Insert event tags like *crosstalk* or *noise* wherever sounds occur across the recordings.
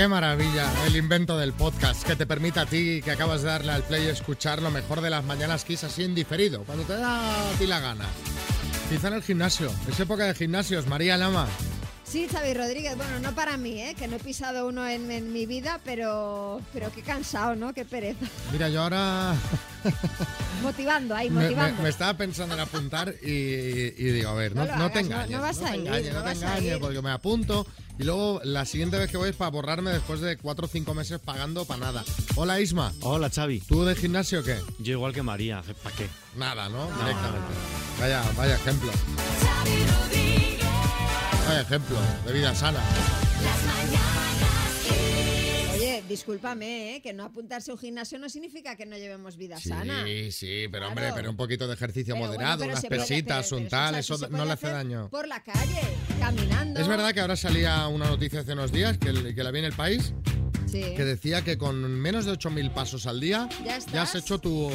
Qué maravilla el invento del podcast que te permite a ti que acabas de darle al play escuchar lo mejor de las mañanas Kiss así en diferido, cuando te da a ti la gana. Quizá en el gimnasio, es época de gimnasios, María Lama. Sí, Xavi Rodríguez, bueno, no para mí, ¿eh? que no he pisado uno en, en mi vida, pero, pero qué cansado, ¿no? Qué pereza. Mira, yo ahora *laughs* Motivando, ahí, me, me- motivando. me estaba pensando en apuntar y, y digo, a ver, no, No no te hagas, no- engañes. no vas te a ir, engañes, no no te engañes, ir. porque me apunto y luego la siguiente vez que voy es para borrarme después de cuatro o cinco meses pagando para nada. Hola Isma, Hola, Xavi. ¿tú de gimnasio o qué? Yo igual que María, ¿para qué? Nada, ¿no? Directamente. Vaya, vaya ejemplo. Vaya ejemplo de vida sana. Oye, discúlpame, ¿eh? que no apuntarse a un gimnasio no significa que no llevemos vida Sí, sana. sí, pero Claro. hombre, pero un poquito de ejercicio Pero moderado, bueno, pero unas puede- pesitas, pero- un pero tal, eso no le hace daño. Por la calle, caminando. Es verdad que ahora salía una noticia hace unos días que, que la vi en el país Sí. que decía que con menos de 8.000 pasos al día ¿Ya has estás? hecho tu,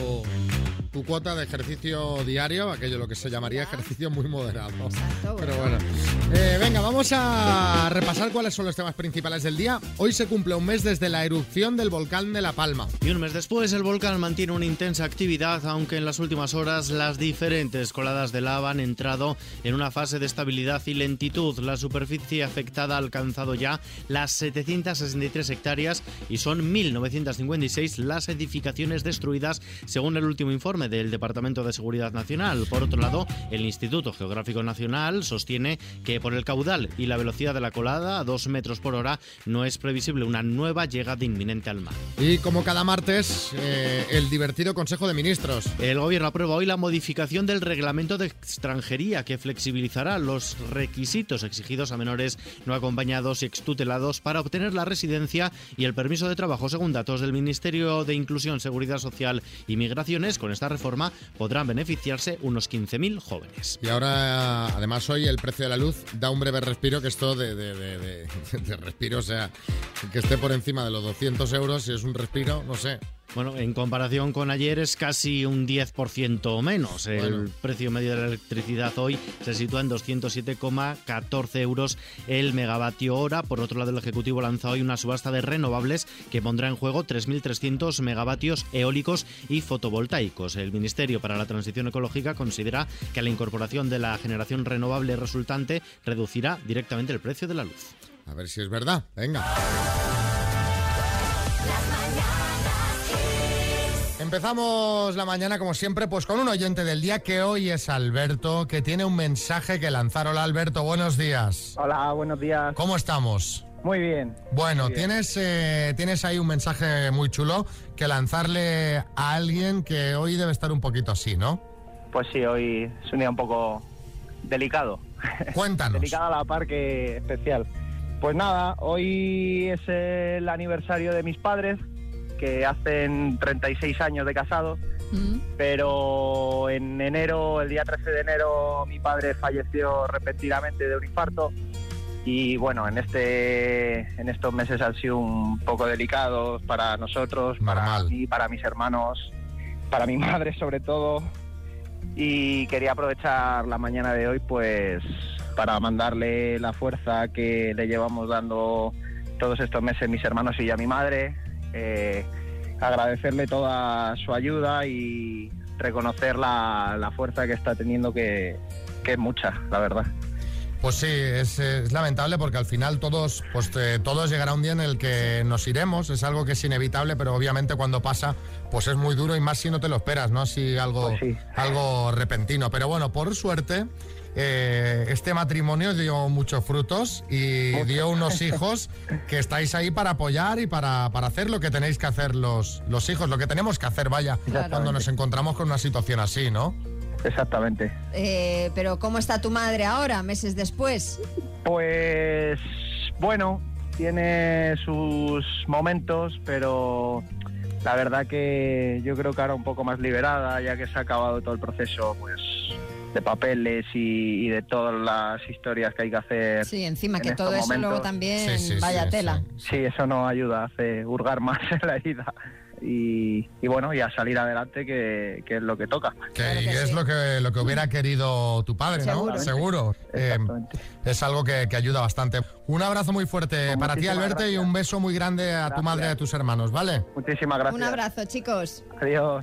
tu cuota de ejercicio diario, aquello lo que se llamaría Ya. ejercicio muy moderado. Exacto, Pero bueno. bueno, Eh, venga, vamos a repasar cuáles son los temas principales del día. Hoy se cumple un mes desde la erupción del volcán de La Palma. Y un mes después, el volcán mantiene una intensa actividad, aunque en las últimas horas las diferentes coladas de lava han entrado en una fase de estabilidad y lentitud. La superficie afectada ha alcanzado ya las 763 hectáreas y son 1.956 las edificaciones destruidas, según el último informe del Departamento de Seguridad Nacional. Por otro lado, el Instituto Geográfico Nacional sostiene que por el caudal y la velocidad de la colada, a 2 metros por hora, no es previsible una nueva llegada inminente al mar. Y como cada martes, eh, el divertido Consejo de Ministros. El gobierno aprueba hoy la modificación del reglamento de extranjería que flexibilizará los requisitos exigidos a menores no acompañados y extutelados para obtener la residencia y el permiso de trabajo. Según datos del Ministerio de Inclusión, Seguridad Social y Migraciones, con esta reforma podrán beneficiarse unos 15.000 jóvenes. Y ahora, además, hoy el precio de la luz da un breve respiro, que esto de, de- de- de- *laughs* respiro, o sea, que esté por encima de los 200 euros, si es un respiro, no sé. Bueno, en comparación con ayer es casi un 10% menos. El Bueno. precio medio de la electricidad hoy se sitúa en 207,14 euros el megavatio hora. Por otro lado, el Ejecutivo lanza hoy una subasta de renovables que pondrá en juego 3.300 megavatios eólicos y fotovoltaicos. El Ministerio para la Transición Ecológica considera que la incorporación de la generación renovable resultante reducirá directamente el precio de la luz. A ver si es verdad. Venga. Empezamos la mañana, como siempre, pues con un oyente del día que hoy es Alberto, que tiene un mensaje que lanzar. Hola Alberto, buenos días. Hola, buenos días. ¿Cómo estamos? Muy bien. Bueno, Muy bien. tienes, eh, tienes ahí un mensaje muy chulo que lanzarle a alguien que hoy debe estar un poquito así, ¿no? Pues sí, hoy es un día un poco delicado. Cuéntanos. *laughs* Delicado a la par que especial. Pues nada, hoy es el aniversario de mis padres, que hacen 36 años de casados, Mm. pero en enero, el día 13 de enero, mi padre falleció repentinamente de un infarto. Y bueno, en este en estos meses han sido un poco delicados para nosotros, para mí, para mis hermanos, para mi *laughs* madre sobre todo. Y quería aprovechar la mañana de hoy pues para mandarle la fuerza que le llevamos dando todos estos meses mis hermanos y a mi madre. Eh, agradecerle toda su ayuda y reconocer la, la fuerza que está teniendo que, que es mucha, la verdad. Pues sí, es, es lamentable porque al final todos, pues eh, todos llegará un día en el que nos iremos, es algo que es inevitable, pero obviamente cuando pasa, pues es muy duro y más si no te lo esperas, ¿no? Si algo, Pues sí. algo repentino. Pero bueno, por suerte, eh, este matrimonio dio muchos frutos y dio unos hijos que estáis ahí para apoyar y para, para hacer lo que tenéis que hacer los, los hijos, lo que tenemos que hacer, vaya, cuando nos encontramos con una situación así, ¿no? Exactamente. Eh, pero ¿cómo está tu madre ahora, meses después? Pues bueno, tiene sus momentos, pero la verdad que yo creo que ahora un poco más liberada, ya que se ha acabado todo el proceso pues de papeles y, y de todas las historias que hay que hacer. Sí, encima en que todo estos eso luego momentos. también Sí, sí, vaya sí, tela. sí. Sí, eso no ayuda, hace hurgar *laughs* más en la herida. y, y bueno, y a salir adelante que, que es lo que toca. Que, Claro y que es sí. lo que, lo que hubiera querido tu padre, ¿no? Seguro. Eh, es algo que, que ayuda bastante. Un abrazo muy fuerte Pues para ti, Alberto, y un beso muy grande a tu madre y a tus hermanos, ¿vale? Muchísimas gracias. Un abrazo, chicos. Adiós.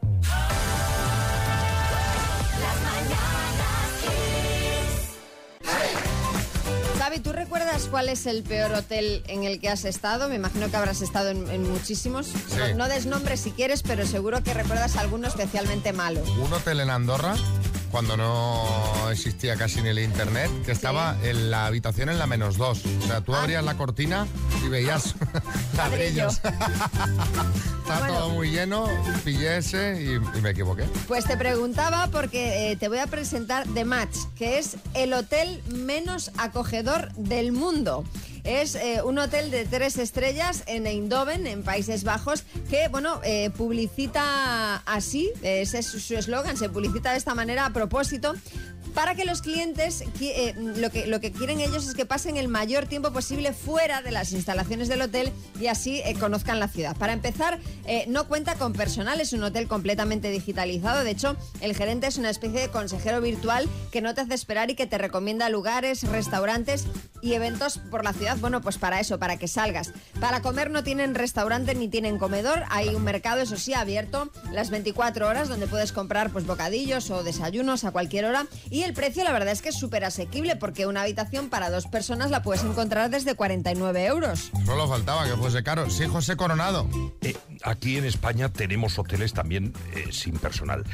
¿Tú recuerdas cuál es el peor hotel en el que has estado? Me imagino que habrás estado en, en muchísimos. No, no des nombres si quieres, pero seguro que recuerdas alguno especialmente malo. Un hotel en Andorra, cuando no existía casi ni el internet, que estaba en la habitación en la menos dos. O sea, tú Ah. abrías la cortina y veías *laughs* ladrillos. *laughs* Está Bueno. todo muy lleno, pillé ese y, y me equivoqué. Pues te preguntaba porque eh, te voy a presentar The Match, que es el hotel menos acogedor del mundo. Es eh, un hotel de tres estrellas en Eindhoven, en Países Bajos, que, bueno, eh, publicita así, ese es su eslogan, se publicita de esta manera a propósito, para que los clientes, eh, lo, que, lo que quieren ellos es que pasen el mayor tiempo posible fuera de las instalaciones del hotel y así eh, conozcan la ciudad. Para empezar, eh, no cuenta con personal, es un hotel completamente digitalizado. De hecho, el gerente es una especie de consejero virtual que no te hace esperar y que te recomienda lugares, restaurantes y eventos por la ciudad. Bueno, pues para eso, para que salgas. Para comer no tienen restaurante ni tienen comedor. Hay un mercado, eso sí, abierto las 24 horas donde puedes comprar pues bocadillos o desayunos a cualquier hora. Y el precio, la verdad es que es súper asequible porque una habitación para dos personas la puedes encontrar desde 49 euros. Solo faltaba que fuese caro. Sí, José Coronado. Eh, aquí en España tenemos hoteles también eh, sin personal.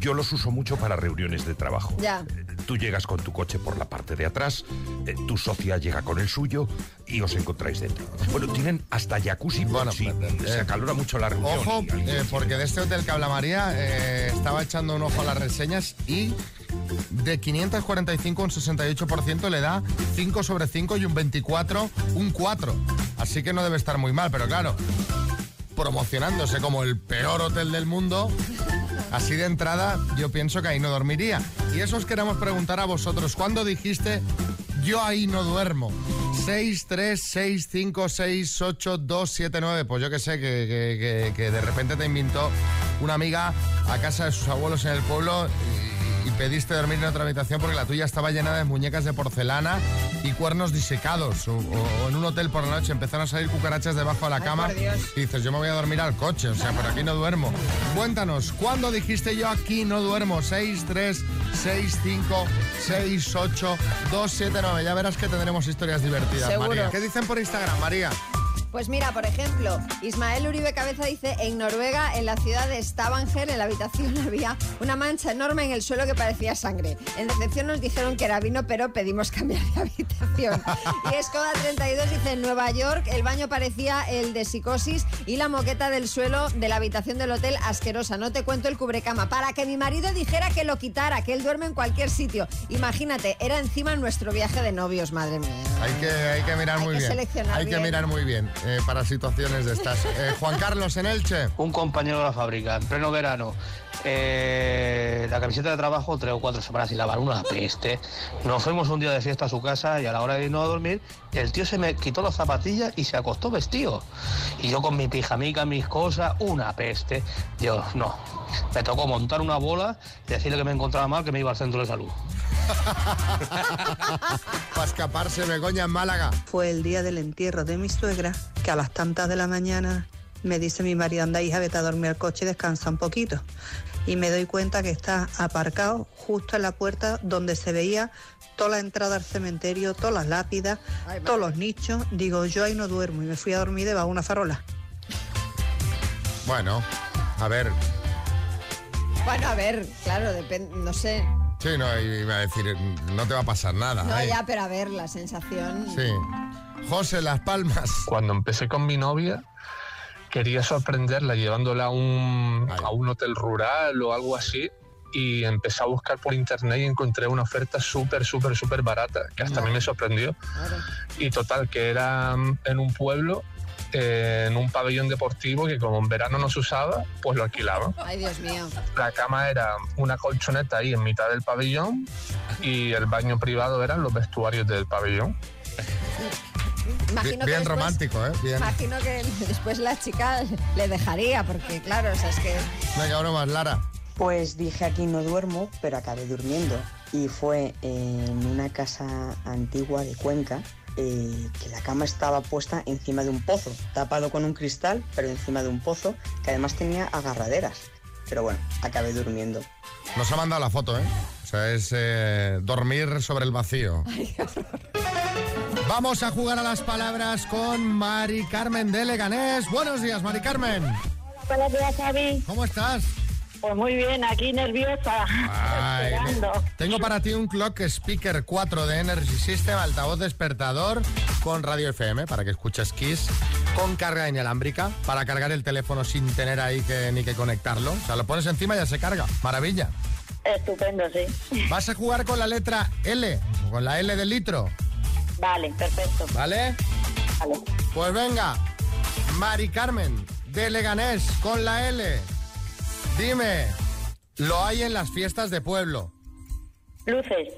Yo los uso mucho para reuniones de trabajo. Ya. Eh, Tú llegas con tu coche por la parte de atrás, eh, tu socia llega con el suyo y os encontráis dentro. Bueno, tienen hasta jacuzzi Bueno, si eh, se acalora mucho la reunión. Ojo, eh, porque de este hotel que habla María, eh, estaba echando un ojo a las reseñas y de 545 un 68% le da 5 sobre 5 y un 24 un 4. Así que no debe estar muy mal, pero claro, promocionándose como el peor hotel del mundo, así de entrada yo pienso que ahí no dormiría. Y eso os queremos preguntar a vosotros, ¿cuándo dijiste yo ahí no duermo? 6, 3, 6, 5, 6, 8, 2, 7, 9. Pues yo que sé, que, que- de repente te invitó una amiga a casa de sus abuelos en el pueblo y, pediste dormir en otra habitación porque la tuya estaba llena de muñecas de porcelana y cuernos disecados. O, en un hotel por la noche empezaron a salir cucarachas debajo de la cama. Y dices, yo me voy a dormir al coche, o sea, por aquí no duermo. Cuéntanos, ¿cuándo dijiste yo aquí no duermo? 6, 3, 6, 5, 6, 8, 2, 7, 9. Ya verás que tendremos historias divertidas, Seguro. María. ¿Qué dicen por Instagram, María? Pues mira, por ejemplo, Ismael Uribe Cabeza dice, en Noruega, en la ciudad de Stavanger, en la habitación *laughs* había una mancha enorme en el suelo que parecía sangre. En recepción nos dijeron que era vino, pero pedimos cambiar de *laughs* habitación. Y Escoda 32 dice, en Nueva York el baño parecía el de psicosis y la moqueta del suelo de la habitación del hotel asquerosa. No te cuento el cubrecama. Para que mi marido dijera que lo quitara, que él duerme en cualquier sitio. Imagínate, era encima nuestro viaje de novios, madre mía. Hay que, hay que mirar Hay muy que bien. seleccionar hay que mirar muy bien eh, para situaciones de estas. Eh, Juan Carlos en Elche. un compañero de la fábrica, en pleno verano, eh, la camiseta de trabajo tres o cuatro semanas sin lavar, una peste. Nos fuimos un día de fiesta a su casa y a la hora de irnos a dormir, el tío se me quitó las zapatillas y se acostó vestido. Y yo con mi pijamica, mis cosas, una peste. Yo, no. Me tocó montar una bola y decirle que me encontraba mal, que me iba al centro de salud. *laughs* Para escaparse, Begoña en Málaga. Fue el día del entierro de mi suegra, que a las tantas de la mañana me dice mi marido, anda hija, vete a dormir al coche y descansa un poquito. Y me doy cuenta que está aparcado justo en la puerta donde se veía toda la entrada al cementerio, todas las lápidas, Ay, todos los nichos. Digo, yo ahí no duermo y me fui a dormir debajo de una farola. Bueno, a ver. Bueno, a ver, claro, depende, no sé. Sí, no, iba a decir, no te va a pasar nada. No, ¿eh? ya, pero a ver, la sensación. Sí. José Las Palmas. Cuando empecé con mi novia, quería sorprenderla llevándola a un, a un hotel rural o algo así. Y empecé a buscar por internet y encontré una oferta súper, súper, súper barata, que hasta a mí me sorprendió. Claro. Y total, que era mm, en un pueblo, eh, en un pabellón deportivo que como en verano no se usaba, pues lo alquilaban. *laughs* Ay, Dios mío. La cama era una colchoneta ahí en mitad del pabellón y el baño privado eran los vestuarios del pabellón. Imagino que bien después- romántico, ¿eh? Bien. Imagino que después la chica le dejaría, porque claro, o sea, es que... Venga, uno más, Lara. Pues dije aquí no duermo, pero acabé durmiendo. Y fue en una casa antigua de Cuenca eh, que la cama estaba puesta encima de un pozo, tapado con un cristal, pero encima de un pozo que además tenía agarraderas. Pero bueno, acabé durmiendo. Nos ha mandado la foto, ¿eh? O sea, es eh, dormir sobre el vacío. *laughs* Vamos a jugar a las palabras con Mari Carmen de Leganés. Buenos días, Mari Carmen. Buenos días, Xavi. ¿Cómo estás? Pues muy bien, aquí nerviosa. Ay, esperando. tengo para ti un Clock Speaker 4 de Energy System, altavoz despertador con radio FM para que escuches Kiss, con carga inalámbrica para cargar el teléfono sin tener ahí que, ni que conectarlo. O sea, lo pones encima y ya se carga. Maravilla. Estupendo, sí. Vas a jugar con la letra L, con la L del litro, Vale, perfecto. ¿vale? Vale. Pues venga, Mari Carmen de Leganés con la L. Dime, lo hay en las fiestas de pueblo. Luces,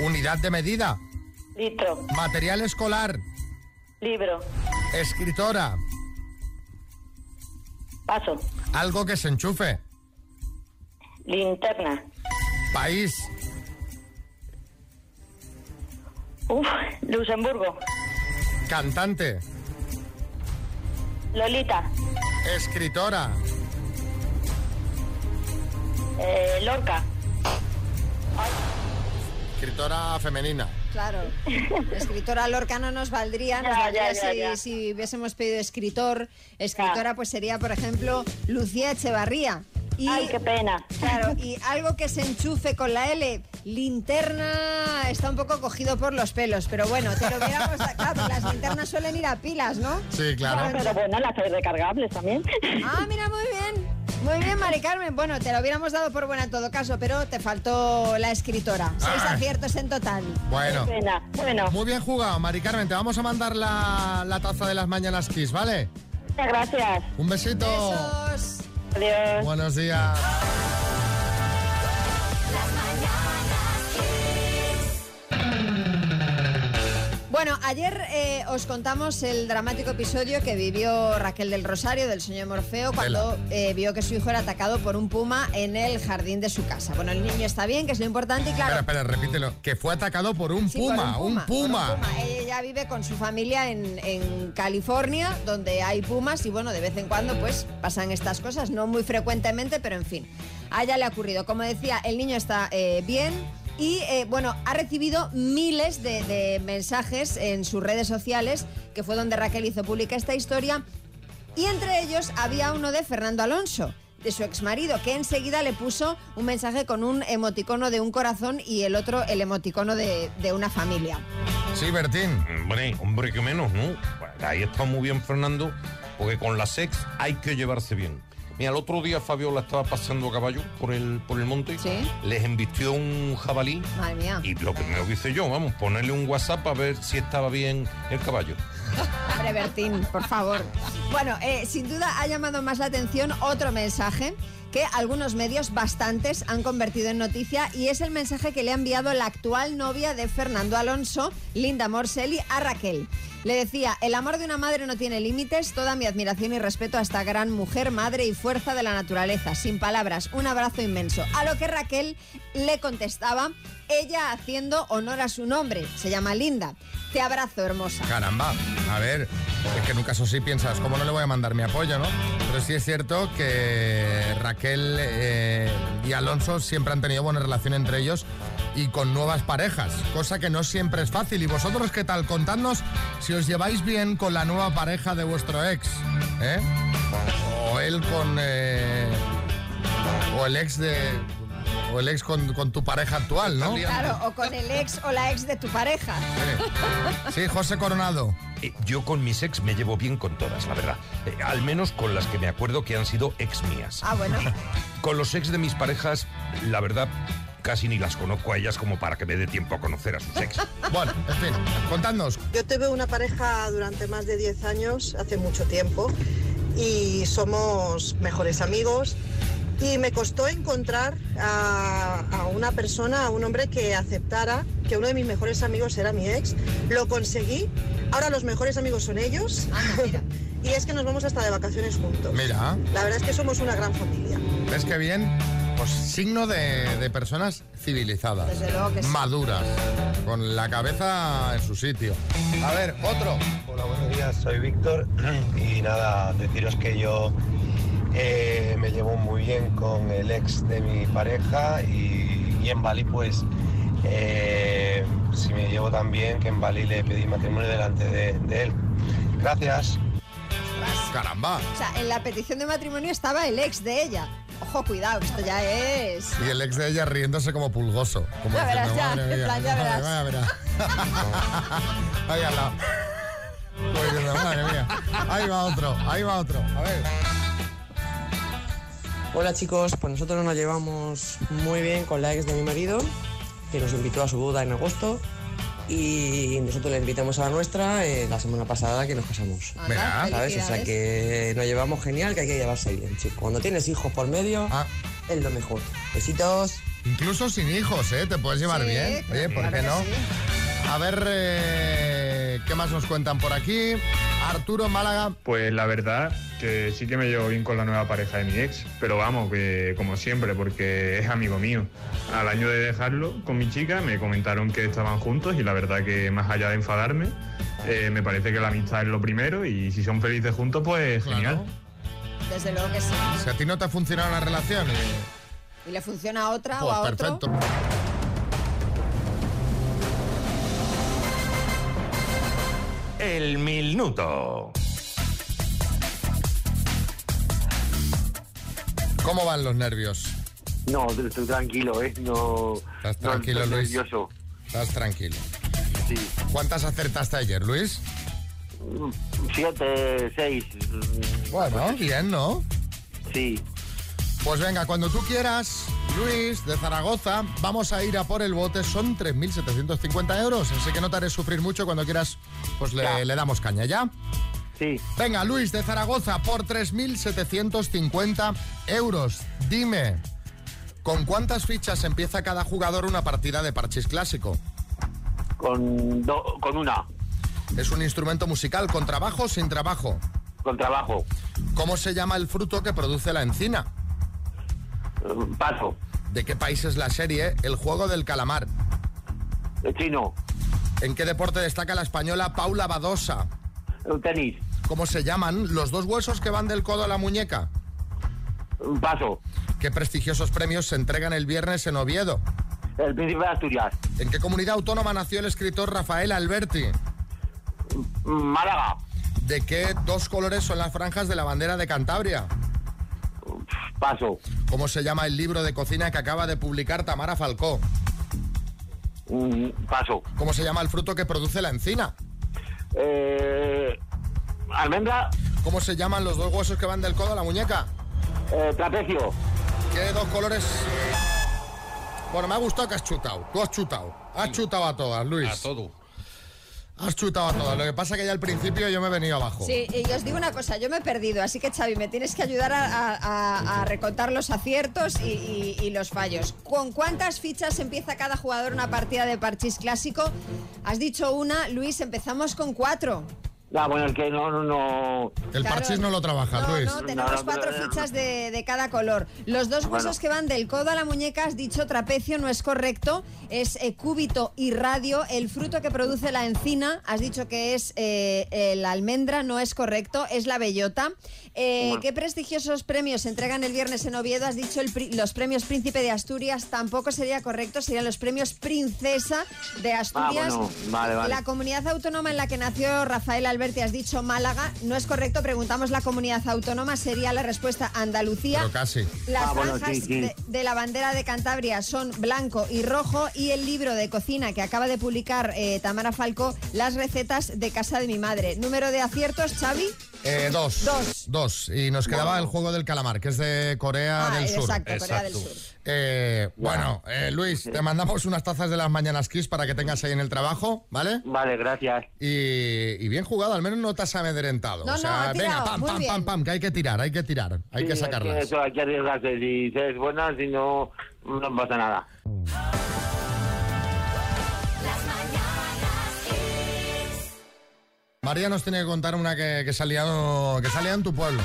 Unidad de medida. litro, Material escolar. Libro, Escritora. paso, Algo que se enchufe. linterna. País. Uf, Luxemburgo, Cantante. Lolita, Escritora. eh, Lorca, Escritora femenina. Claro, *laughs* escritora Lorca no nos valdría, nos Ya, valdría ya, ya, si, ya. si hubiésemos pedido escritor. Escritora pues sería, por ejemplo, Lucía Echevarría. Y, Ay, qué pena. Claro, *laughs* y algo que se enchufe con la L, linterna, está un poco cogido por los pelos, pero bueno, te lo hubiéramos sacado. *laughs* Las linternas suelen ir a pilas, ¿no? Sí, claro. Pero bueno, las hay recargables también. Ah, mira, muy bien. Muy bien, Mari Carmen. Bueno, te lo hubiéramos dado por buena en todo caso, pero te faltó la escritora. Seis Ah. aciertos en total. Bueno. Qué pena. Bueno, Muy bien jugado, Mari Carmen. Te vamos a mandar la, la taza de las mañanas Kiss, ¿vale? muchas gracias. Un besito. Besos. Adiós. Buenos días. Bueno, ayer eh, os contamos el dramático episodio que vivió Raquel del Rosario, del señor Morfeo, cuando eh, vio que su hijo era atacado por un puma en el jardín de su casa. Bueno, el niño está bien, que es lo importante, y claro. Espera, espera, repítelo. Que fue atacado por un Sí, por puma, un puma. un puma. Ella vive con su familia en, en California, donde hay pumas y bueno, de vez en cuando pues pasan estas cosas, no muy frecuentemente, pero en fin, a ella le ha ocurrido. Como decía, el niño está eh, bien. Y eh, bueno, ha recibido miles de, de mensajes en sus redes sociales, que fue donde Raquel hizo pública esta historia, y entre ellos había uno de Fernando Alonso, de su exmarido, que enseguida le puso un mensaje con un emoticono de un corazón y el otro el emoticono de, de una familia. Sí, Bertín. Hombre, hombre, que menos, ¿no? Ahí está muy bien Fernando, porque con la sex hay que llevarse bien. Mira, el otro día Fabiola estaba pasando a caballo por el, por el monte, Sí. les embistió un jabalí Madre mía. y lo primero que hice yo, vamos, ponerle un WhatsApp a ver si estaba bien el caballo. Hombre, por favor. Bueno, eh, sin duda ha llamado más la atención otro mensaje que algunos medios, bastantes, han convertido en noticia y es el mensaje que le ha enviado la actual novia de Fernando Alonso, Linda Morselli, a Raquel. Le decía, el amor de una madre no tiene límites, toda mi admiración y respeto a esta gran mujer, madre y fuerza de la naturaleza. Sin palabras, un abrazo inmenso. A lo que Raquel le contestaba, ella haciendo honor a su nombre, se llama Linda. Te abrazo, hermosa. Caramba, a ver, es que en un caso sí piensas, ¿cómo no le voy a mandar mi apoyo, no? Pero sí es cierto que Raquel eh, y Alonso siempre han tenido buena relación entre ellos y con nuevas parejas, cosa que no siempre es fácil. ¿Y vosotros qué tal? Contadnos si os lleváis bien con la nueva pareja de vuestro ex, ¿eh? O él con... eh, o el ex de... O el ex con, con tu pareja actual, ¿no? Claro, o con el ex o la ex de tu pareja. Sí, José Coronado. Eh, yo con mis ex me llevo bien con todas, la verdad. Eh, al menos con las que me acuerdo que han sido ex mías. Ah, bueno. *laughs* Con los ex de mis parejas, la verdad, casi ni las conozco a ellas como para que me dé tiempo a conocer a sus ex. *laughs* Bueno, en fin, contadnos. Yo tuve una pareja durante más de 10 años, hace mucho tiempo, y somos mejores amigos. Y me costó encontrar a, a una persona, a un hombre que aceptara que uno de mis mejores amigos era mi ex. Lo conseguí Ahora los mejores amigos son ellos. *laughs* y es que nos vamos hasta de vacaciones juntos. Mira. La verdad es que somos una gran familia. ¿Ves qué bien? Pues signo de, de personas civilizadas, Desde luego que sí. maduras, con la cabeza en su sitio. A ver, otro. Hola, buenos días, soy Víctor *clears throat* y nada, deciros que yo eh, me llevo muy bien con el ex de mi pareja y, y en Bali pues eh, si me llevo tan bien que en Bali le pedí matrimonio delante de, de él. Gracias. Caramba. O sea, en la petición de matrimonio estaba el ex de ella. Ojo, cuidado, esto ya es... Y el ex de ella riéndose como pulgoso. Como Ya verás, diciendo, ya, "Madre en mía, plan, ya madre, verás". *laughs* vaya, verás". *laughs* Ahí al lado. Diciendo, madre mía. Ahí va otro, ahí va otro. A ver. Hola chicos, pues nosotros nos llevamos muy bien con la ex de mi marido, que nos invitó a su boda en agosto y nosotros le invitamos a la nuestra eh, la semana pasada que nos casamos. Mira. ¿Sabes? O sea que nos llevamos genial, que hay que llevarse bien, chicos. Cuando tienes hijos por medio, Ah. es lo mejor. Besitos. Incluso sin hijos, ¿eh? Te puedes llevar Sí, bien. Oye, ¿por claro qué no? sí. A ver, eh, ¿qué más nos cuentan por aquí? Arturo Málaga. Pues la verdad que sí que me llevo bien con la nueva pareja de mi ex, pero vamos, que como siempre, porque es amigo mío. Al año de dejarlo con mi chica me comentaron que estaban juntos y la verdad que más allá de enfadarme, eh, me parece que la amistad es lo primero y si son felices juntos, pues genial. Desde luego que sí. Si a ti no te ha funcionado la relación, eh, Y le funciona a otra o pues a otro. perfecto. El minuto. ¿Cómo van los nervios? No, estoy tranquilo, ¿eh? No. ¿Estás no tranquilo, estoy Luis? nervioso. Estás tranquilo. Sí. ¿Cuántas acertaste ayer, Luis? Siete, seis. Bueno, bien, ¿no? Sí. Pues venga, cuando tú quieras, Luis, de Zaragoza, vamos a ir a por el bote. Son 3.750 euros, así que no te haré sufrir mucho. Cuando quieras, pues le, le damos caña, ¿ya? Sí. Venga, Luis, de Zaragoza, por 3.750 euros. Dime, ¿con cuántas fichas empieza cada jugador una partida de parchís clásico? Con, do- con una. Es un instrumento musical con trabajo o sin trabajo. Con trabajo. ¿Cómo se llama el fruto que produce la encina? Paso. ¿De qué país es la serie El juego del calamar? Chino. ¿En qué deporte destaca la española Paula Badosa? Tenis. ¿Cómo se llaman los dos huesos que van del codo a la muñeca? Paso. ¿Qué prestigiosos premios se entregan el viernes en Oviedo? El príncipe de Asturias. ¿En qué comunidad autónoma nació el escritor Rafael Alberti? Málaga. ¿De qué dos colores son las franjas de la bandera de Cantabria? Paso. ¿Cómo se llama el libro de cocina que acaba de publicar Tamara Falcó? Mm, Paso. ¿Cómo se llama el fruto que produce la encina? Eh, almendra. ¿Cómo se llaman los dos huesos que van del codo a la muñeca? Eh, trapecio. ¿Qué dos colores? Bueno, me ha gustado que has chutado. Tú has chutado. Has chutado a todas, Luis. A todo. Has chutado a todas. Lo que pasa que ya al principio yo me he venido abajo. Sí, y os digo una cosa, yo me he perdido, así que Xavi, me tienes que ayudar a, a- a- a recontar los aciertos y, y- y los fallos. ¿Con cuántas fichas empieza cada jugador una partida de parchís clásico? Has dicho una, Luis, empezamos con cuatro. Ah, bueno, el que no, no, no. El Claro. parchís no lo trabajas, No, Luis. no, tenemos cuatro fichas de, de cada color. Los dos Bueno. huesos que van del codo a la muñeca, has dicho trapecio, no es correcto. Es eh, cúbito y radio. El fruto que produce la encina, has dicho que es eh, eh, la almendra, no es correcto. Es la bellota. Eh, Bueno. ¿Qué prestigiosos premios se entregan el viernes en Oviedo? Has dicho el pri- los premios Príncipe de Asturias, tampoco sería correcto. Serían los premios Princesa de Asturias. Ah, bueno, vale, vale. La comunidad autónoma en la que nació Rafael Alberti, has dicho Málaga, no es correcto. Preguntamos la comunidad autónoma, sería la respuesta Andalucía. Pero casi. Las Ah, bueno, franjas sí, sí. De, de la bandera de Cantabria son blanco y rojo y el libro de cocina que acaba de publicar eh, Tamara Falco, las recetas de casa de mi madre. Número de aciertos, Xavi. Eh, dos. Dos. Dos. Y nos quedaba el juego del calamar, que es de Corea Ah, del Sur. exacto, Corea del Sur. Eh, bueno, eh, Luis, te mandamos unas tazas de las mañanas Kiss para que tengas ahí en el trabajo, ¿vale? Vale, gracias. Y, y bien jugado, al menos no te has amedrentado. No, o sea, venga, pam, pam, pam, pam, que hay que tirar, hay que tirar, hay Sí, que es sacarlas. eso hay que arriesgarse. Si es buena, si no, no pasa nada. María nos tiene que contar una que, que en tu pueblo.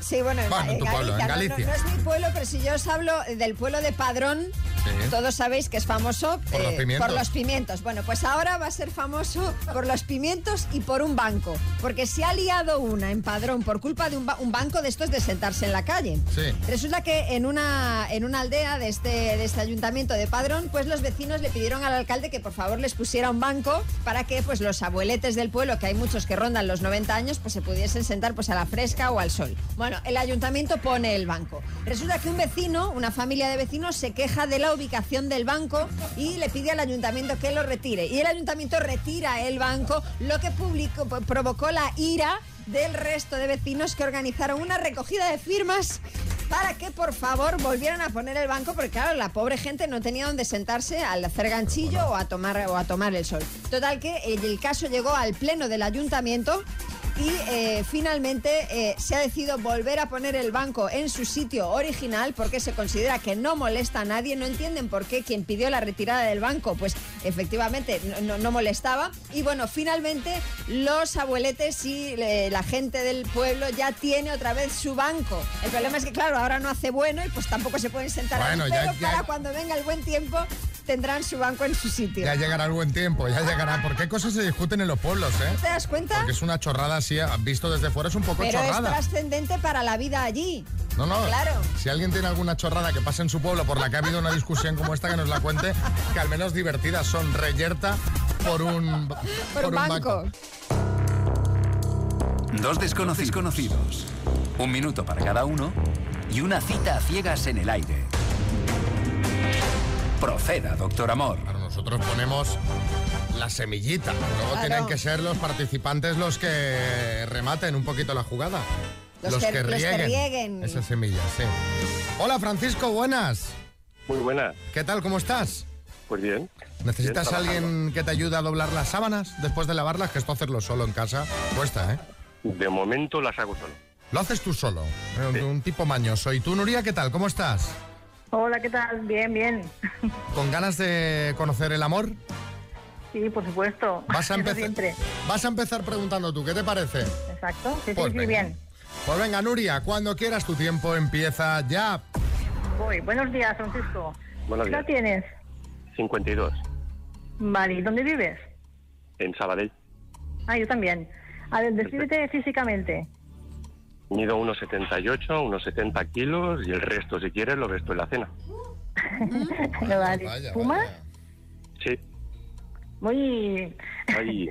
Sí, bueno, en, Bueno, en tu pueblo, en no- no- Galicia. No, es mi pueblo, pero si yo os hablo del pueblo de Padrón, Sí. todos sabéis que es famoso Por los pimientos. por los pimientos. Bueno, pues ahora va a ser famoso por los pimientos y por un banco. Porque se ha liado una en Padrón por culpa de un, ba- un banco de estos de sentarse en la calle. Sí. Resulta que en una, en una aldea de este, de este ayuntamiento de Padrón, pues los vecinos le pidieron al alcalde que por favor les pusiera un banco para que pues los abueletes del pueblo, que hay muchos que rondan los 90 años, pues se pudiesen sentar pues a la fresca o al sol. Bueno, el ayuntamiento pone el banco. Resulta que un vecino, una familia de vecinos, se queja de la ubicación del banco y le pide al ayuntamiento que lo retire. Y el ayuntamiento retira el banco, lo que publicó- provocó la ira del resto de vecinos que organizaron una recogida de firmas para que por favor volvieran a poner el banco porque claro, la pobre gente no tenía donde sentarse al hacer ganchillo o a tomar o a tomar el sol. Total que el caso llegó al pleno del ayuntamiento y eh, finalmente eh, se ha decidido volver a poner el banco en su sitio original porque se considera que no molesta a nadie. No entienden por qué quien pidió la retirada del banco, pues efectivamente no, molestaba. Y bueno, finalmente los abueletes y eh, la gente del pueblo ya tiene otra vez su banco. El problema es que, claro, ahora no hace bueno y pues tampoco se pueden sentar ahí, Bueno, ya- pero ya- para cuando venga el buen tiempo tendrán su banco en su sitio. Ya llegará el buen tiempo, ya llegará. ¿Por qué cosas se discuten en los pueblos, eh? ¿Te das cuenta? Porque es una chorrada así, visto desde fuera es un poco Pero es chorrada. trascendente para la vida allí. No, no. Claro. Si alguien tiene alguna chorrada que pase en su pueblo por la que ha habido una discusión como esta, que nos la cuente, que al menos divertida son reyerta por un, *laughs* Por, un banco. Dos desconocidos conocidos. Un minuto para cada uno y una cita a ciegas en el aire. Proceda, doctor Amor. Nosotros ponemos la semillita. Luego Claro. tienen que ser los participantes los que rematen un poquito la jugada. Los que- los que rieguen. Esa semilla, sí. Hola, Francisco, buenas. Muy buenas. ¿Qué tal? ¿Cómo estás? Pues bien. ¿Necesitas Bien, a alguien que te ayude a doblar las sábanas después de lavarlas? Que esto hacerlo solo en casa cuesta, ¿eh? De momento las hago solo. Lo haces tú solo, eh, un tipo mañoso. ¿Y tú, Nuria, qué tal? ¿Cómo estás? Hola, ¿qué tal? Bien, bien. *laughs* ¿Con ganas de conocer el amor? Sí, por supuesto. Vas a, empezar, siempre. vas a empezar preguntando tú, ¿qué te parece? Exacto. Sí, Pues sí, sí, venga. bien. Pues venga, Nuria, cuando quieras tu tiempo empieza ya. Voy. Buenos días, Francisco. Buenos ¿Qué edad días. tienes? 52. Vale, ¿y dónde vives? En Sabadell. Ah, yo también. A ver, descríbete físicamente. Mido unos 78, unos 70 kilos y el resto, si quieres, lo ves tú en la cena. *laughs* vale. ¿Fumas? Sí. Muy... Ahí.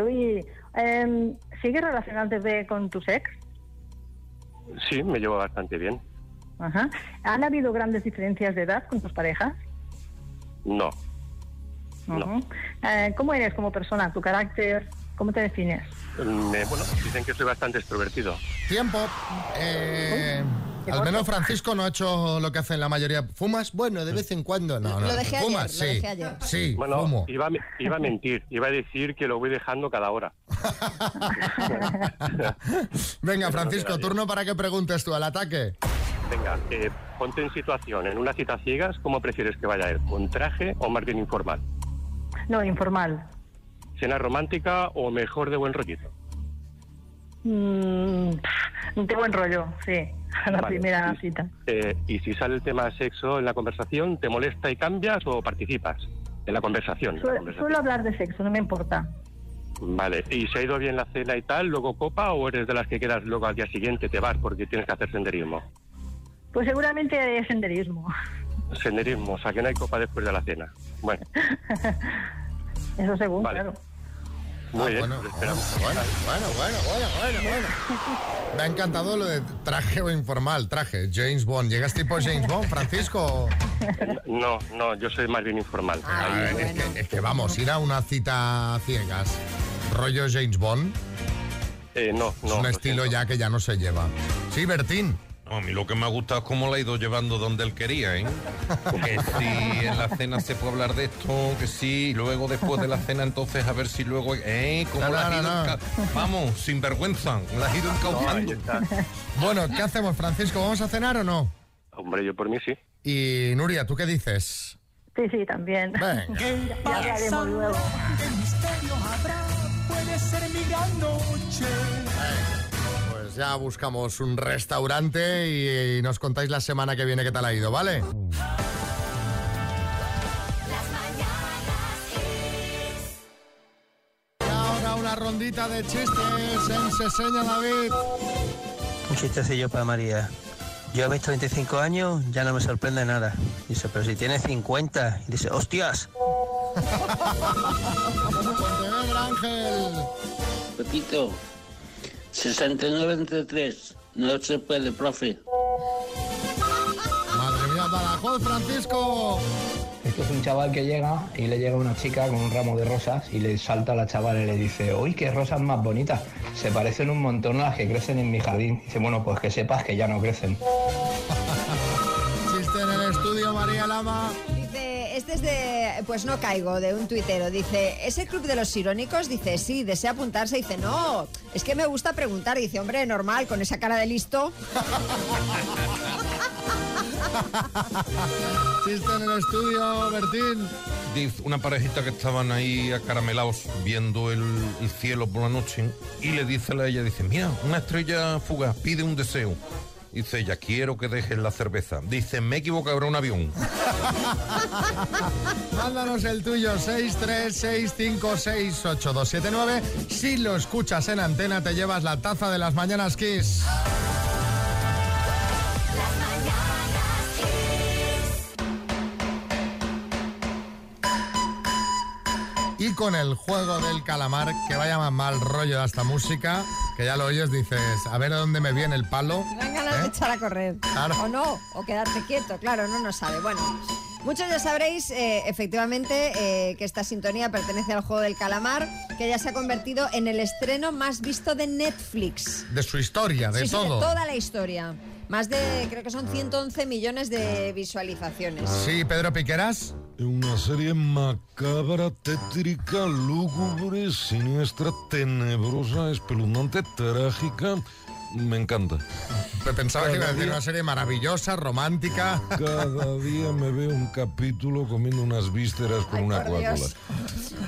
Uy, *laughs* em, ¿Sigues relacionándote con tus ex? Sí, me llevo bastante bien. Ajá. ¿Han habido grandes diferencias de edad con tus parejas? No. Ujú. Eh, ¿Cómo eres como persona? ¿Tu carácter? ¿Cómo te defines? Me- bueno, dicen que soy bastante extrovertido. Tiempo. Eh, al menos Francisco no ha hecho lo que hacen la mayoría. ¿Fumas? Bueno, de vez en cuando. No, no. Lo dejé ayer, ¿Fumas? lo sí. dejé ayer. Sí, Bueno, fumo. iba iba a mentir. Iba a decir que lo voy dejando cada hora. *laughs* Venga, Francisco, turno para que preguntes tú al ataque. Venga, eh, ponte en situación. En una cita ciegas, ¿cómo prefieres que vaya él? ¿Con traje o más bien informal? No, informal. ¿Cena romántica o mejor de buen rollito? Mm, de buen rollo, sí. A la Vale. primera cita. Eh, y si sale el tema sexo en la conversación, ¿te molesta y cambias o participas en la conversación? la Suelo, conversación? suelo hablar de sexo, no me importa. Vale, ¿y se ha ido bien la cena y tal, luego copa o eres de las que quedas luego al día siguiente, te vas porque tienes que hacer senderismo? Pues seguramente es senderismo. Senderismo, o sea que no hay copa después de la cena. Bueno, *laughs* Eso según, Vale. claro. Muy bien, bueno. Bueno, bueno, bueno, bueno, bueno. Me ha encantado lo de traje o informal, traje, James Bond. ¿Llegas tipo James Bond, Francisco? No, no, yo soy más bien informal. A ver, es, que, es vamos, ir a una cita ciegas, rollo James Bond, Eh, no, es no. un lo estilo ya que ya no se lleva. Sí, Bertín. No, a mí lo que me ha gustado es cómo la ha ido llevando donde él quería, ¿eh? Que si en la cena se puede hablar de esto, que sí, y luego después de la cena entonces a ver si luego... ¿Eh? ¿Cómo No, la no, ido no, no. enca- Vamos, sin vergüenza, la has ido encauzando. Bueno, ¿qué hacemos, Francisco? ¿Vamos a cenar o no? Hombre, yo por mí sí. Y Nuria, ¿tú qué dices? Sí, sí, también. Venga. ya hablaremos luego. Pues ya buscamos un restaurante y, y nos contáis la semana que viene qué tal ha ido, ¿vale? Y ahora una rondita de chistes en Seseña David. Un chistecillo para María. Yo he visto 25 años, ya no me sorprende nada. Dice, pero si tiene 50. Y dice, hostias. *laughs* Ángel. Repito, 69 entre 3. No se puede, profe. Madre mía, Badajoz, Francisco. Esto es un chaval que llega y le llega una chica con un ramo de rosas y le salta a la chavala y le dice, uy, qué rosas más bonitas. Se parecen un montón a las que crecen en mi jardín. Dice, bueno, pues que sepas que ya no crecen. *laughs* Chiste en el estudio, María Lama. Este es de, pues no caigo, de un tuitero. Dice, ¿ese club de los irónicos? Dice, sí, desea apuntarse. Dice, no, es que me gusta preguntar. Dice, hombre, normal, con esa cara de listo. *laughs* Chiste en el estudio, Bertín. Dice una parejita que estaban ahí acaramelados viendo el, el cielo por la noche y le dice a ella, dice, mira, una estrella fugaz, pide un deseo. Dice ella, quiero que dejes la cerveza. Dice, me he equivocado, era un avión. *laughs* Mándanos el tuyo, 636568279. Si lo escuchas en antena, te llevas la taza de las mañanas Kiss. Y con el juego del calamar, que vaya más mal rollo de esta música, que ya lo oyes, dices, a ver a dónde me viene el palo. Me dan ganas ¿Eh? de echar a correr. Claro. O no, o quedarte quieto, claro, no nos sabe. Bueno, muchos ya sabréis eh, efectivamente eh, que esta sintonía pertenece al juego del calamar, que ya se ha convertido en el estreno más visto de Netflix. De su historia, de Sí, sí, todo. de toda la historia. Más de, creo que son 111 millones de visualizaciones. Sí, Pedro Piqueras. Una serie macabra, tétrica, lúgubre, siniestra, tenebrosa, espeluznante, trágica. Me encanta. Pensaba que iba a decir una serie maravillosa, romántica. Cada día me veo un capítulo comiendo unas vísceras con Ay, una. Dios. *laughs*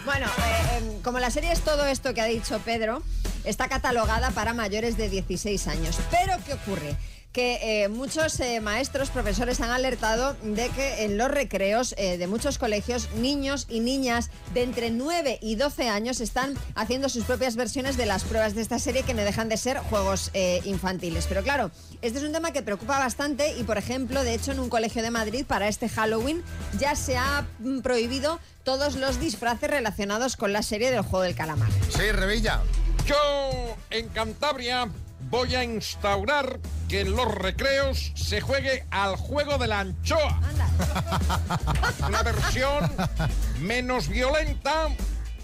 Bueno, eh, em, como la serie es todo esto que ha dicho Pedro, está catalogada para mayores de 16 años. Pero, ¿qué ocurre? Que eh, muchos eh, maestros, profesores han alertado de que en los recreos eh, de muchos colegios, niños y niñas de entre 9 y 12 años están haciendo sus propias versiones de las pruebas de esta serie que no dejan de ser juegos infantiles. Pero claro, este es un tema que preocupa bastante y, por ejemplo, de hecho, en un colegio de Madrid para este Halloween ya se ha mm, prohibido todos los disfraces relacionados con la serie del juego del calamar. Sí, Revilla. Yo en Cantabria voy a instaurar que en los recreos se juegue al juego de la anchoa. *laughs* Una versión menos violenta,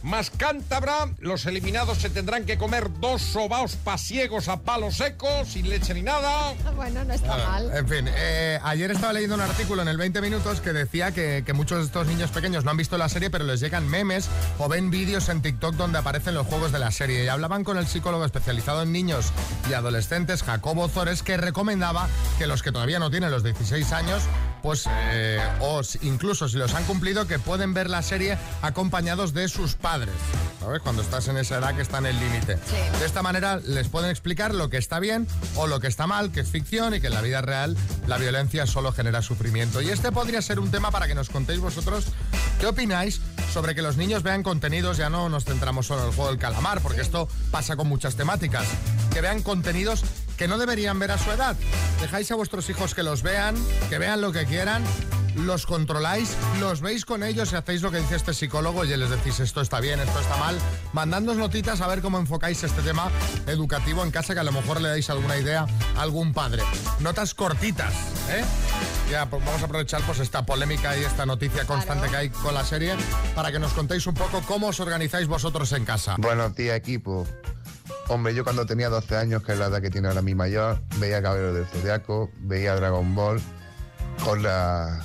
más cántabra. Los eliminados se tendrán que comer dos sobaos pasiegos a palo seco, sin leche ni nada. *laughs* Bueno, no está Ah, mal. En fin, eh, ayer estaba leyendo un artículo en el 20 Minutos que decía que, que muchos de estos niños pequeños no han visto la serie, pero les llegan memes o ven vídeos en TikTok donde aparecen los juegos de la serie. Y hablaban con el psicólogo especializado en niños y adolescentes, Jacobo Zores, que recomendaba que los que todavía no tienen los 16 años, pues, eh, o incluso si los han cumplido, que pueden ver la serie acompañados de sus padres. ¿Sabes? Cuando estás en esa edad que está en el límite. De esta manera les pueden explicar lo que está bien o lo que está mal, que es ficción y que en la vida real la violencia solo genera sufrimiento. Y este podría ser un tema para que nos contéis vosotros qué opináis sobre que los niños vean contenidos, ya no nos centramos solo en el juego del calamar, porque esto pasa con muchas temáticas, que vean contenidos que no deberían ver a su edad. Dejáis a vuestros hijos que los vean, que vean lo que quieran, los controláis, los veis con ellos y hacéis lo que dice este psicólogo y les decís esto está bien, esto está mal, mandándonos notitas a ver cómo enfocáis este tema educativo en casa que a lo mejor le dais alguna idea a algún padre. Notas cortitas, ¿eh? Ya, pues vamos a aprovechar pues esta polémica y esta noticia constante que hay con la serie para que nos contéis un poco cómo os organizáis vosotros en casa. Buenos días, equipo. Hombre, yo cuando tenía 12 años, que es la edad que tiene ahora mi mayor, veía Caballero del Zodiaco, veía Dragon Ball con las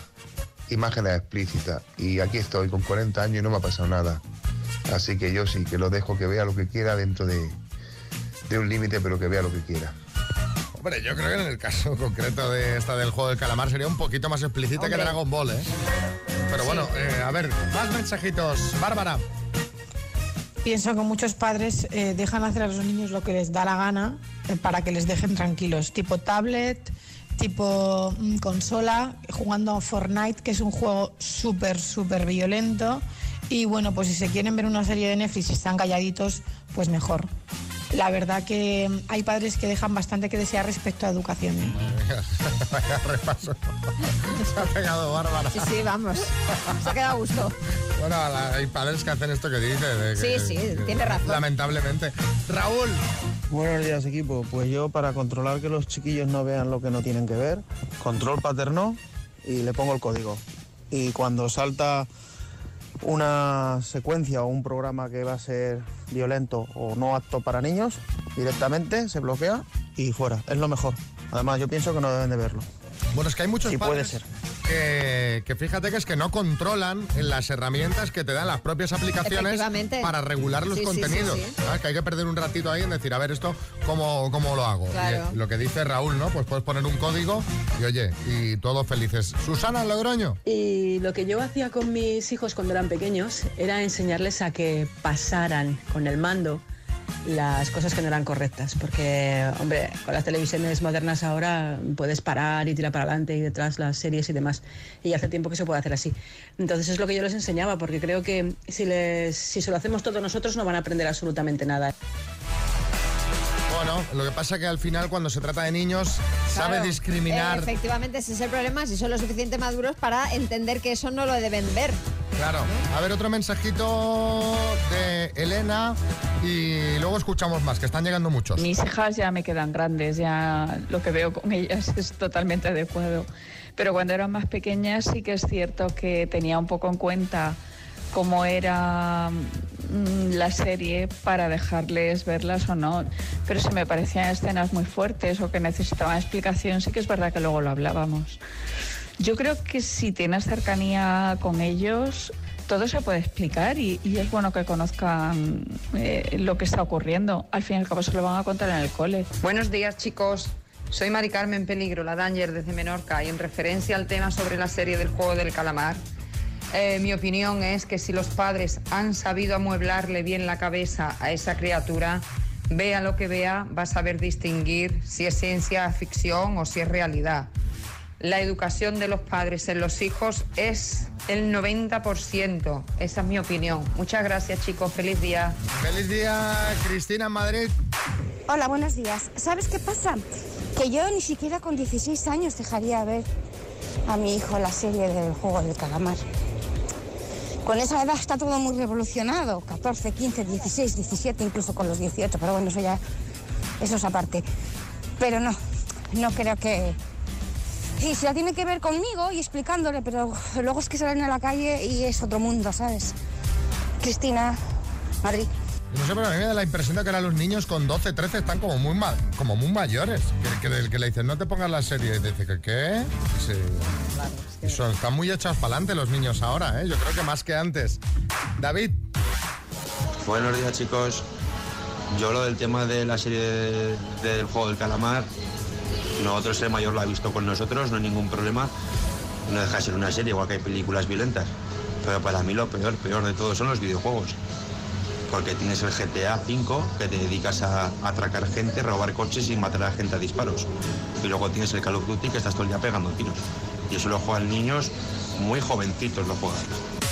imágenes explícitas. Y aquí estoy con 40 años y no me ha pasado nada. Así que yo sí, que lo dejo que vea lo que quiera dentro de, de un límite, pero que vea lo que quiera. Hombre, yo creo que en el caso *laughs* concreto de esta del juego del calamar sería un poquito más explícita que. Dragon Ball, ¿eh? Pero bueno, eh, a ver, más mensajitos. Bárbara. Pienso que muchos padres eh, dejan hacer a los niños lo que les da la gana eh, para que les dejen tranquilos, tipo tablet, tipo mm, consola, jugando a Fortnite, que es un juego súper, súper violento. Y bueno, pues si se quieren ver una serie de Netflix y están calladitos, pues mejor. La verdad que hay padres que dejan bastante que desear respecto a educación. ¿eh? Vaya repaso. Se ha pegado Bárbara. Sí, sí, vamos. Se ha quedado a gusto. Bueno, la- hay padres que hacen esto que dice. de que- Sí, sí, que- tiene razón. Lamentablemente. Raúl. Buenos días equipo, pues yo para controlar que los chiquillos no vean lo que no tienen que ver, control paterno y le pongo el código. Y cuando salta una secuencia o un programa que va a ser violento o no apto para niños, directamente se bloquea y fuera, es lo mejor. Además yo pienso que no deben de verlo. Bueno, es que hay muchos puede padres ser. Que, que fíjate que es que no controlan en las herramientas que te dan las propias aplicaciones para regular los Sí, sí, sí, contenidos. sí. ¿sabes? Que hay que perder un ratito ahí en decir, a ver, esto, ¿cómo, cómo lo hago? Claro. Y lo que dice Raúl, ¿no? Pues puedes poner un código y oye, y todos felices. Susana Logroño. Y lo que yo hacía con mis hijos cuando eran pequeños era enseñarles a que pasaran con el mando las cosas que no eran correctas, porque, hombre, con las televisiones modernas ahora puedes parar y tirar para adelante y detrás las series y demás, y hace tiempo que se puede hacer así. Entonces es lo que yo les enseñaba, porque creo que si, les, si se lo hacemos todos nosotros no van a aprender absolutamente nada. Bueno, lo que pasa que al final cuando se trata de niños sabe Claro. discriminar. Eh, efectivamente, ese es el problema, si son lo suficientemente maduros para entender que eso no lo deben ver. Claro. A ver, otro mensajito de Elena y luego escuchamos más, que están llegando muchos. Mis hijas ya me quedan grandes, ya lo que veo con ellas *laughs* es totalmente adecuado. Pero cuando eran más pequeñas sí que es cierto que tenía un poco en cuenta cómo era la serie para dejarles verlas o no. Pero si me parecían escenas muy fuertes o que necesitaban explicación, sí que es verdad que luego lo hablábamos. Yo creo que si tienes cercanía con ellos, todo se puede explicar y, y es bueno que conozcan eh, lo que está ocurriendo. Al fin y al cabo se lo van a contar en el cole. Buenos días, chicos. Soy Mari Carmen Peligro, la Danger desde Menorca, y en referencia al tema sobre la serie del juego del calamar, eh, mi opinión es que si los padres han sabido amueblarle bien la cabeza a esa criatura, vea lo que vea, va a saber distinguir si es ciencia ficción o si es realidad. La educación de los padres en los hijos es el 90%. Esa es mi opinión. Muchas gracias, chicos. Feliz día. Feliz día, Cristina Madrid. Hola, buenos días. ¿Sabes qué pasa? Que yo ni siquiera con 16 años dejaría ver a mi hijo la serie del juego del calamar. Con esa edad está todo muy revolucionado. 14, 15, 16, 17, incluso con los 18. Pero bueno, eso ya, eso es aparte. Pero no, no creo que... Sí, se la tiene que ver conmigo y explicándole, pero luego es que salen a la calle y es otro mundo, ¿sabes? Cristina, Madrid. No sé, pero a mí me da la impresión de que ahora los niños con 12, 13 están como muy, como muy mayores. Que, que- que le dicen, no te pongas la serie. Y dice, ¿que qué? Y se- Son- están muy echados para adelante los niños ahora, ¿eh? Yo creo que más que antes. David. Buenos días chicos. Yo lo del tema de la serie de- del juego del calamar, nosotros el mayor lo ha visto con nosotros, no hay ningún problema. No deja de ser una serie, igual que hay películas violentas. Pero para mí lo peor, peor de todo son los videojuegos. Porque tienes el GTA V que te dedicas a, a atracar gente, robar coches y matar a gente a disparos. Y luego tienes el Call of Duty que estás todo el día pegando tiros. Y eso lo juegan niños muy jovencitos, lo juegan.